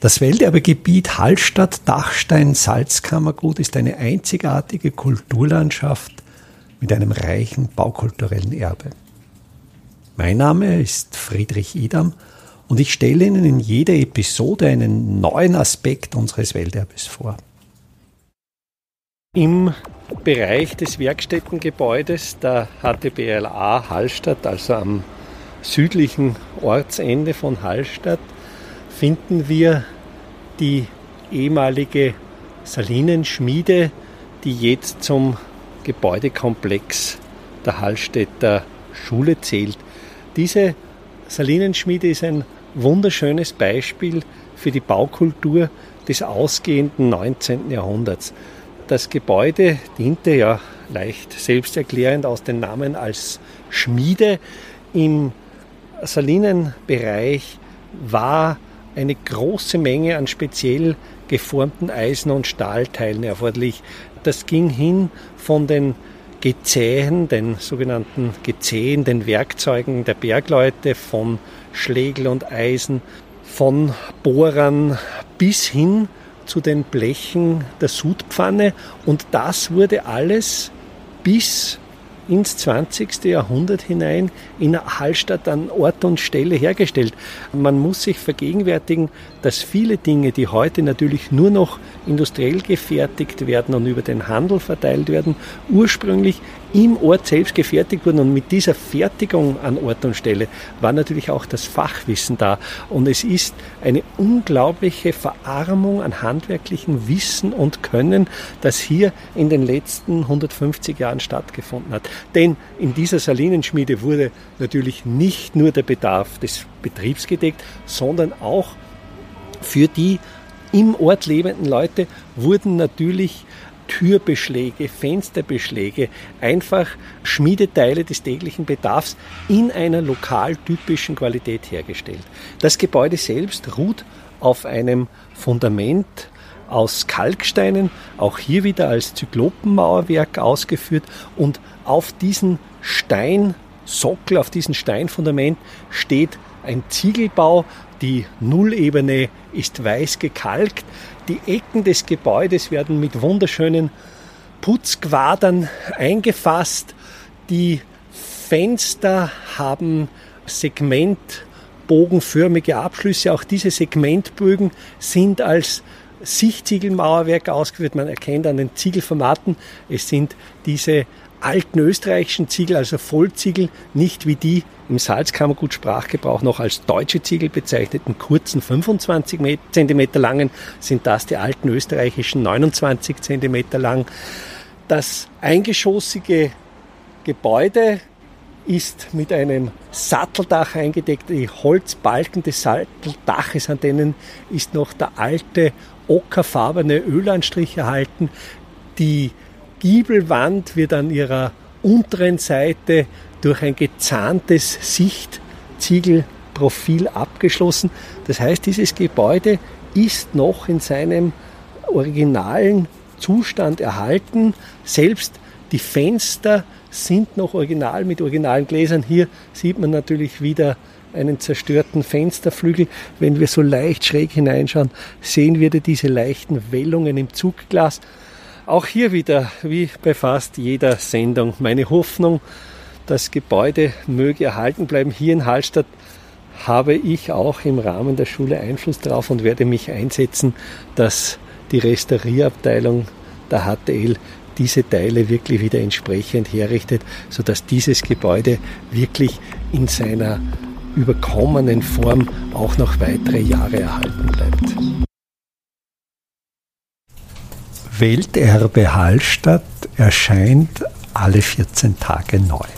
Das Welterbegebiet Hallstatt-Dachstein-Salzkammergut ist eine einzigartige Kulturlandschaft mit einem reichen baukulturellen Erbe. Mein Name ist Friedrich Idam und ich stelle Ihnen in jeder Episode einen neuen Aspekt unseres Welterbes vor. Im Bereich des Werkstättengebäudes der HTBLA Hallstatt, also am südlichen Ortsende von Hallstatt, finden wir die ehemalige Salinenschmiede, die jetzt zum Gebäudekomplex der Hallstätter Schule zählt. Diese Salinenschmiede ist ein wunderschönes Beispiel für die Baukultur des ausgehenden 19. Jahrhunderts. Das Gebäude diente ja leicht selbsterklärend aus den Namen als Schmiede. Im Salinenbereich war eine große Menge an speziell geformten Eisen- und Stahlteilen erforderlich. Das ging hin von den Gezähen, den sogenannten Gezähen, den Werkzeugen der Bergleute, von Schlegel und Eisen, von Bohrern bis hin zu den Blechen der Sudpfanne. Und das wurde alles bis ins 20. Jahrhundert hinein in Hallstatt an Ort und Stelle hergestellt. Man muss sich vergegenwärtigen, dass viele Dinge, die heute natürlich nur noch industriell gefertigt werden und über den Handel verteilt werden, ursprünglich im Ort selbst gefertigt wurden. Und mit dieser Fertigung an Ort und Stelle war natürlich auch das Fachwissen da. Und es ist eine unglaubliche Verarmung an handwerklichem Wissen und Können, das hier in den letzten 150 Jahren stattgefunden hat. Denn in dieser Salinenschmiede wurde natürlich nicht nur der Bedarf des Betriebs gedeckt, sondern auch für die im Ort lebenden Leute wurden natürlich Türbeschläge, Fensterbeschläge, einfach Schmiedeteile des täglichen Bedarfs in einer lokal typischen Qualität hergestellt. Das Gebäude selbst ruht auf einem Fundament aus Kalksteinen, auch hier wieder als Zyklopenmauerwerk ausgeführt und auf diesen Steinsockel, auf diesem Steinfundament steht ein Ziegelbau. Die Nullebene ist weiß gekalkt. Die Ecken des Gebäudes werden mit wunderschönen Putzquadern eingefasst. Die Fenster haben segmentbogenförmige Abschlüsse. Auch diese Segmentbögen sind als Sichtziegelmauerwerk ausgeführt. Man erkennt an den Ziegelformaten, es sind diese alten österreichischen Ziegel, also Vollziegel, nicht wie die im Salzkammergut Sprachgebrauch noch als deutsche Ziegel bezeichneten kurzen 25 cm langen, sind das die alten österreichischen 29 cm lang. Das eingeschossige Gebäude ist mit einem Satteldach eingedeckt. Die Holzbalken des Satteldaches, an denen ist noch der alte ockerfarbene Ölanstrich erhalten. Die Giebelwand wird an ihrer unteren Seite durch ein gezahntes Sichtziegelprofil abgeschlossen. Das heißt, dieses Gebäude ist noch in seinem originalen Zustand erhalten. Selbst die Fenster sind noch original mit originalen Gläsern. Hier sieht man natürlich wieder einen zerstörten Fensterflügel. Wenn wir so leicht schräg hineinschauen, sehen wir diese leichten Wellungen im Zugglas. Auch hier wieder, wie bei fast jeder Sendung, meine Hoffnung, das Gebäude möge erhalten bleiben. Hier in Hallstatt habe ich auch im Rahmen der Schule Einfluss darauf und werde mich einsetzen, dass die Restaurierabteilung der HTL diese Teile wirklich wieder entsprechend herrichtet, sodass dieses Gebäude wirklich in seiner überkommenen Form auch noch weitere Jahre erhalten bleibt. Welterbe Hallstatt erscheint alle 14 Tage neu.